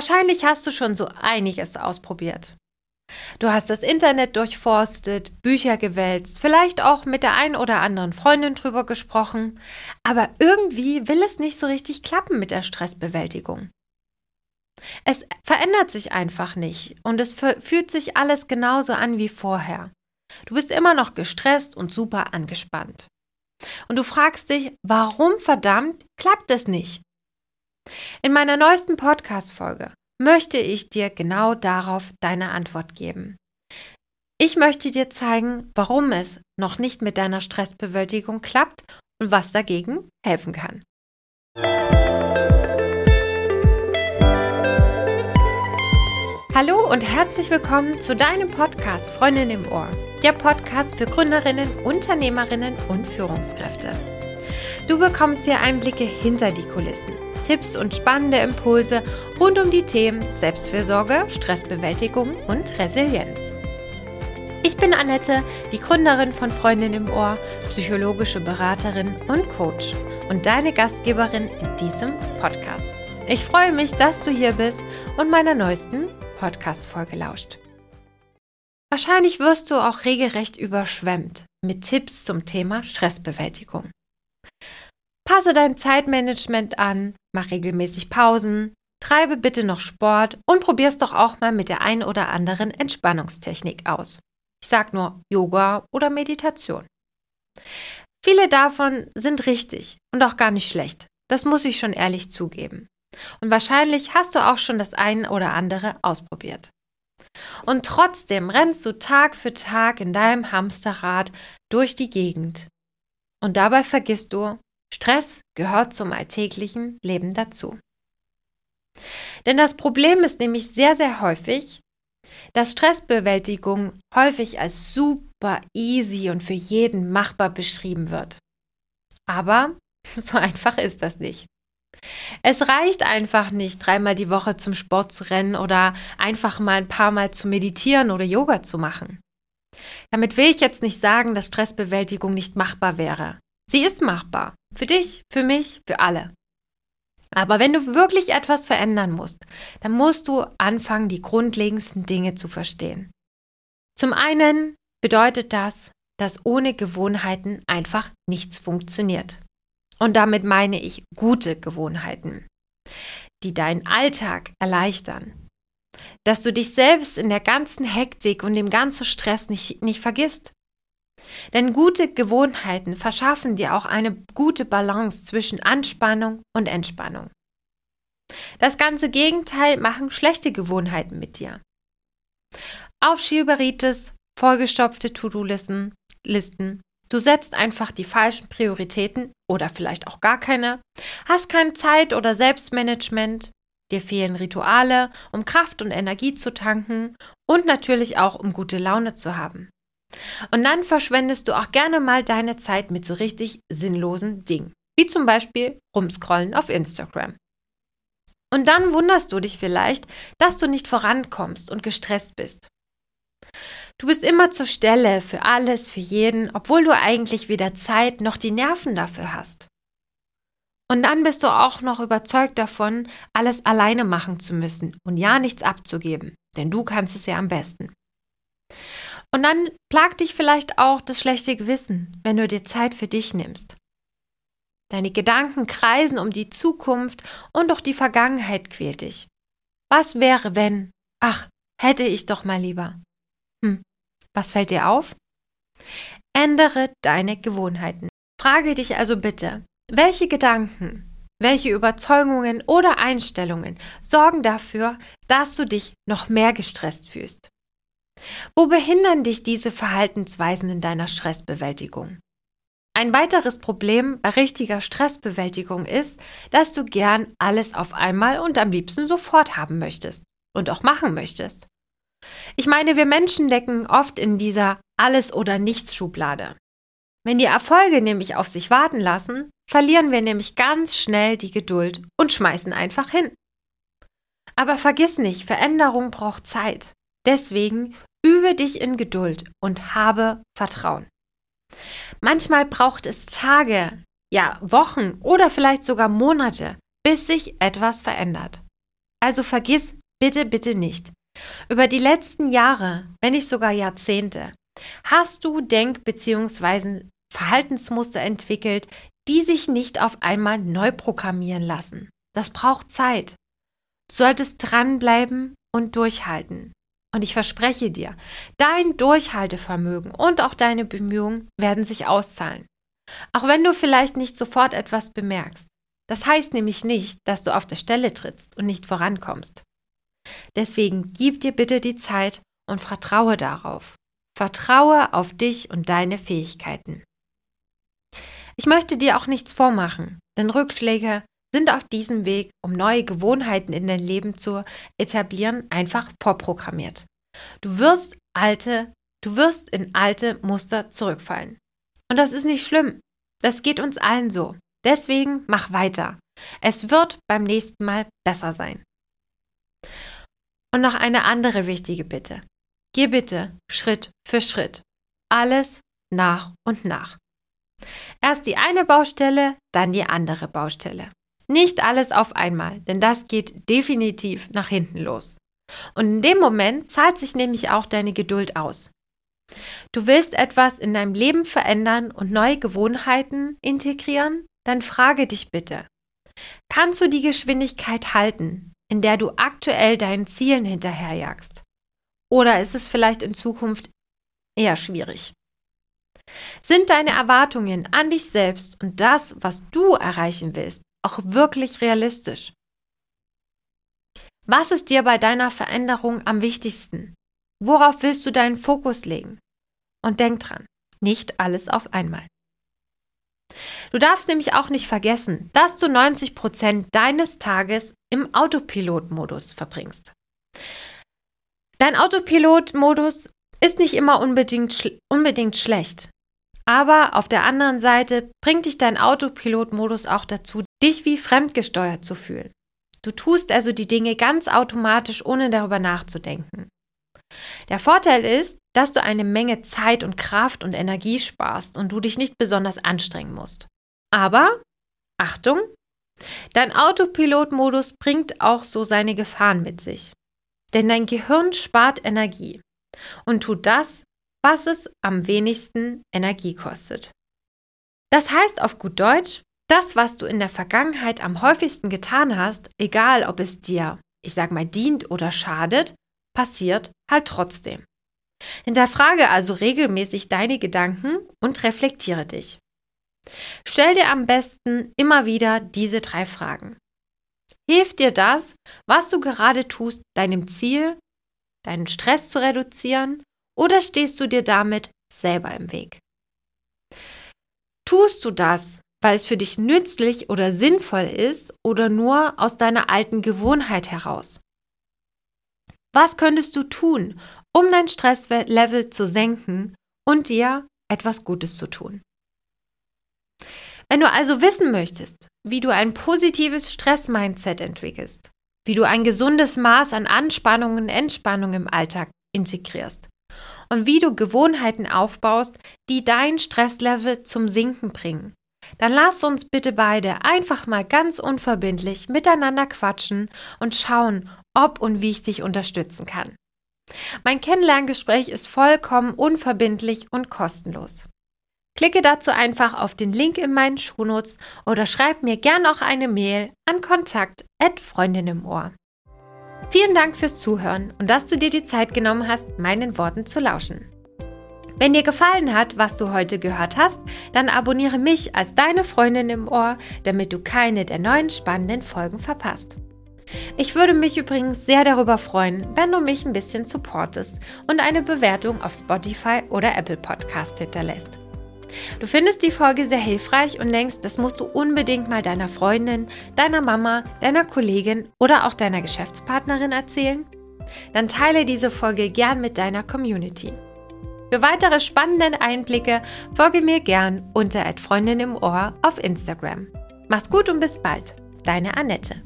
Wahrscheinlich hast du schon so einiges ausprobiert. Du hast das Internet durchforstet, Bücher gewälzt, vielleicht auch mit der ein oder anderen Freundin drüber gesprochen, aber irgendwie will es nicht so richtig klappen mit der Stressbewältigung. Es verändert sich einfach nicht und es fühlt sich alles genauso an wie vorher. Du bist immer noch gestresst und super angespannt. Und du fragst dich, warum verdammt klappt es nicht? In meiner neuesten Podcast-Folge möchte ich dir genau darauf deine Antwort geben. Ich möchte dir zeigen, warum es noch nicht mit deiner Stressbewältigung klappt und was dagegen helfen kann. Hallo und herzlich willkommen zu deinem Podcast Freundin im Ohr. Der Podcast für Gründerinnen, Unternehmerinnen und Führungskräfte. Du bekommst hier Einblicke hinter die Kulissen, Tipps und spannende Impulse rund um die Themen Selbstfürsorge, Stressbewältigung und Resilienz. Ich bin Annette, die Gründerin von Freundin im Ohr, psychologische Beraterin und Coach und deine Gastgeberin in diesem Podcast. Ich freue mich, dass du hier bist und meiner neuesten Podcast-Folge lauscht. Wahrscheinlich wirst du auch regelrecht überschwemmt mit Tipps zum Thema Stressbewältigung. Passe dein Zeitmanagement an, mach regelmäßig Pausen, treibe bitte noch Sport und probier's doch auch mal mit der ein oder anderen Entspannungstechnik aus. Ich sag nur Yoga oder Meditation. Viele davon sind richtig und auch gar nicht schlecht. Das muss ich schon ehrlich zugeben. Und wahrscheinlich hast du auch schon das eine oder andere ausprobiert. Und trotzdem rennst du Tag für Tag in deinem Hamsterrad durch die Gegend. Und dabei vergisst du, Stress gehört zum alltäglichen Leben dazu. Denn das Problem ist nämlich sehr, sehr häufig, dass Stressbewältigung häufig als super easy und für jeden machbar beschrieben wird. Aber so einfach ist das nicht. Es reicht einfach nicht, dreimal die Woche zum Sport zu rennen oder einfach mal ein paar Mal zu meditieren oder Yoga zu machen. Damit will ich jetzt nicht sagen, dass Stressbewältigung nicht machbar wäre. Sie ist machbar. Für dich, für mich, für alle. Aber wenn du wirklich etwas verändern musst, dann musst du anfangen, die grundlegendsten Dinge zu verstehen. Zum einen bedeutet das, dass ohne Gewohnheiten einfach nichts funktioniert. Und damit meine ich gute Gewohnheiten, die deinen Alltag erleichtern. Dass du dich selbst in der ganzen Hektik und dem ganzen Stress nicht, nicht vergisst. Denn gute Gewohnheiten verschaffen dir auch eine gute Balance zwischen Anspannung und Entspannung. Das ganze Gegenteil machen schlechte Gewohnheiten mit dir. Aufschieberitis, vollgestopfte To-Do-Listen, Listen, Du setzt einfach die falschen Prioritäten oder vielleicht auch gar keine, hast kein Zeit- oder Selbstmanagement, dir fehlen Rituale, um Kraft und Energie zu tanken und natürlich auch, um gute Laune zu haben. Und dann verschwendest du auch gerne mal deine Zeit mit so richtig sinnlosen Dingen, wie zum Beispiel rumscrollen auf Instagram. Und dann wunderst du dich vielleicht, dass du nicht vorankommst und gestresst bist. Du bist immer zur Stelle für alles, für jeden, obwohl du eigentlich weder Zeit noch die Nerven dafür hast. Und dann bist du auch noch überzeugt davon, alles alleine machen zu müssen und ja nichts abzugeben, denn du kannst es ja am besten. Und dann plagt dich vielleicht auch das schlechte Gewissen, wenn du dir Zeit für dich nimmst. Deine Gedanken kreisen um die Zukunft und auch die Vergangenheit quält dich. Was wäre, wenn? Ach, hätte ich doch mal lieber. Hm, was fällt dir auf? Ändere deine Gewohnheiten. Frage dich also bitte, welche Gedanken, welche Überzeugungen oder Einstellungen sorgen dafür, dass du dich noch mehr gestresst fühlst? Wo behindern dich diese Verhaltensweisen in deiner Stressbewältigung? Ein weiteres Problem bei richtiger Stressbewältigung ist, dass du gern alles auf einmal und am liebsten sofort haben möchtest und auch machen möchtest. Ich meine, wir Menschen decken oft in dieser Alles- oder Nichts-Schublade. Wenn die Erfolge nämlich auf sich warten lassen, verlieren wir nämlich ganz schnell die Geduld und schmeißen einfach hin. Aber vergiss nicht, Veränderung braucht Zeit. Deswegen übe dich in Geduld und habe Vertrauen. Manchmal braucht es Tage, ja Wochen oder vielleicht sogar Monate, bis sich etwas verändert. Also vergiss bitte, bitte nicht. Über die letzten Jahre, wenn nicht sogar Jahrzehnte, hast du Denk- bzw. Verhaltensmuster entwickelt, die sich nicht auf einmal neu programmieren lassen. Das braucht Zeit. Du solltest dranbleiben und durchhalten. Und ich verspreche dir, dein Durchhaltevermögen und auch deine Bemühungen werden sich auszahlen. Auch wenn du vielleicht nicht sofort etwas bemerkst. Das heißt nämlich nicht, dass du auf der Stelle trittst und nicht vorankommst. Deswegen gib dir bitte die Zeit und vertraue darauf. Vertraue auf dich und deine Fähigkeiten. Ich möchte dir auch nichts vormachen, denn Rückschläge sind auf diesem Weg, um neue Gewohnheiten in dein Leben zu etablieren, einfach vorprogrammiert. Du wirst alte, du wirst in alte Muster zurückfallen. Und das ist nicht schlimm. Das geht uns allen so. Deswegen mach weiter. Es wird beim nächsten Mal besser sein. Und noch eine andere wichtige Bitte. Geh bitte Schritt für Schritt. Alles nach und nach. Erst die eine Baustelle, dann die andere Baustelle. Nicht alles auf einmal, denn das geht definitiv nach hinten los. Und in dem Moment zahlt sich nämlich auch deine Geduld aus. Du willst etwas in deinem Leben verändern und neue Gewohnheiten integrieren? Dann frage dich bitte, kannst du die Geschwindigkeit halten, in der du aktuell deinen Zielen hinterherjagst? Oder ist es vielleicht in Zukunft eher schwierig? Sind deine Erwartungen an dich selbst und das, was du erreichen willst, auch wirklich realistisch? Was ist dir bei deiner Veränderung am wichtigsten? Worauf willst du deinen Fokus legen? Und denk dran, nicht alles auf einmal. Du darfst nämlich auch nicht vergessen, dass du 90 Prozent deines Tages im Autopilot-Modus verbringst. Dein Autopilot-Modus ist nicht immer unbedingt, schl unbedingt schlecht. Aber auf der anderen Seite bringt dich dein Autopilot-Modus auch dazu, dich wie fremdgesteuert zu fühlen. Du tust also die Dinge ganz automatisch, ohne darüber nachzudenken. Der Vorteil ist, dass du eine Menge Zeit und Kraft und Energie sparst und du dich nicht besonders anstrengen musst. Aber, Achtung, dein Autopilot-Modus bringt auch so seine Gefahren mit sich. Denn dein Gehirn spart Energie und tut das, was es am wenigsten Energie kostet. Das heißt auf gut Deutsch, das, was du in der Vergangenheit am häufigsten getan hast, egal ob es dir, ich sag mal, dient oder schadet, passiert halt trotzdem. Hinterfrage also regelmäßig deine Gedanken und reflektiere dich. Stell dir am besten immer wieder diese drei Fragen. Hilft dir das, was du gerade tust, deinem Ziel, deinen Stress zu reduzieren oder stehst du dir damit selber im Weg? Tust du das, weil es für dich nützlich oder sinnvoll ist oder nur aus deiner alten Gewohnheit heraus? Was könntest du tun, um dein Stresslevel zu senken und dir etwas Gutes zu tun? Wenn du also wissen möchtest, wie du ein positives Stress-Mindset entwickelst, wie du ein gesundes Maß an Anspannung und Entspannung im Alltag integrierst und wie du Gewohnheiten aufbaust, die dein Stresslevel zum Sinken bringen, dann lass uns bitte beide einfach mal ganz unverbindlich miteinander quatschen und schauen, ob und wie ich dich unterstützen kann. Mein Kennenlerngespräch ist vollkommen unverbindlich und kostenlos. Klicke dazu einfach auf den Link in meinen Shownotes oder schreib mir gern auch eine Mail an kontakt Freundin im Ohr. Vielen Dank fürs Zuhören und dass du dir die Zeit genommen hast, meinen Worten zu lauschen. Wenn dir gefallen hat, was du heute gehört hast, dann abonniere mich als deine Freundin im Ohr, damit du keine der neuen spannenden Folgen verpasst. Ich würde mich übrigens sehr darüber freuen, wenn du mich ein bisschen supportest und eine Bewertung auf Spotify oder Apple Podcast hinterlässt. Du findest die Folge sehr hilfreich und denkst, das musst du unbedingt mal deiner Freundin, deiner Mama, deiner Kollegin oder auch deiner Geschäftspartnerin erzählen? Dann teile diese Folge gern mit deiner Community. Für weitere spannende Einblicke folge mir gern unter Freundin im Ohr auf Instagram. Mach's gut und bis bald. Deine Annette.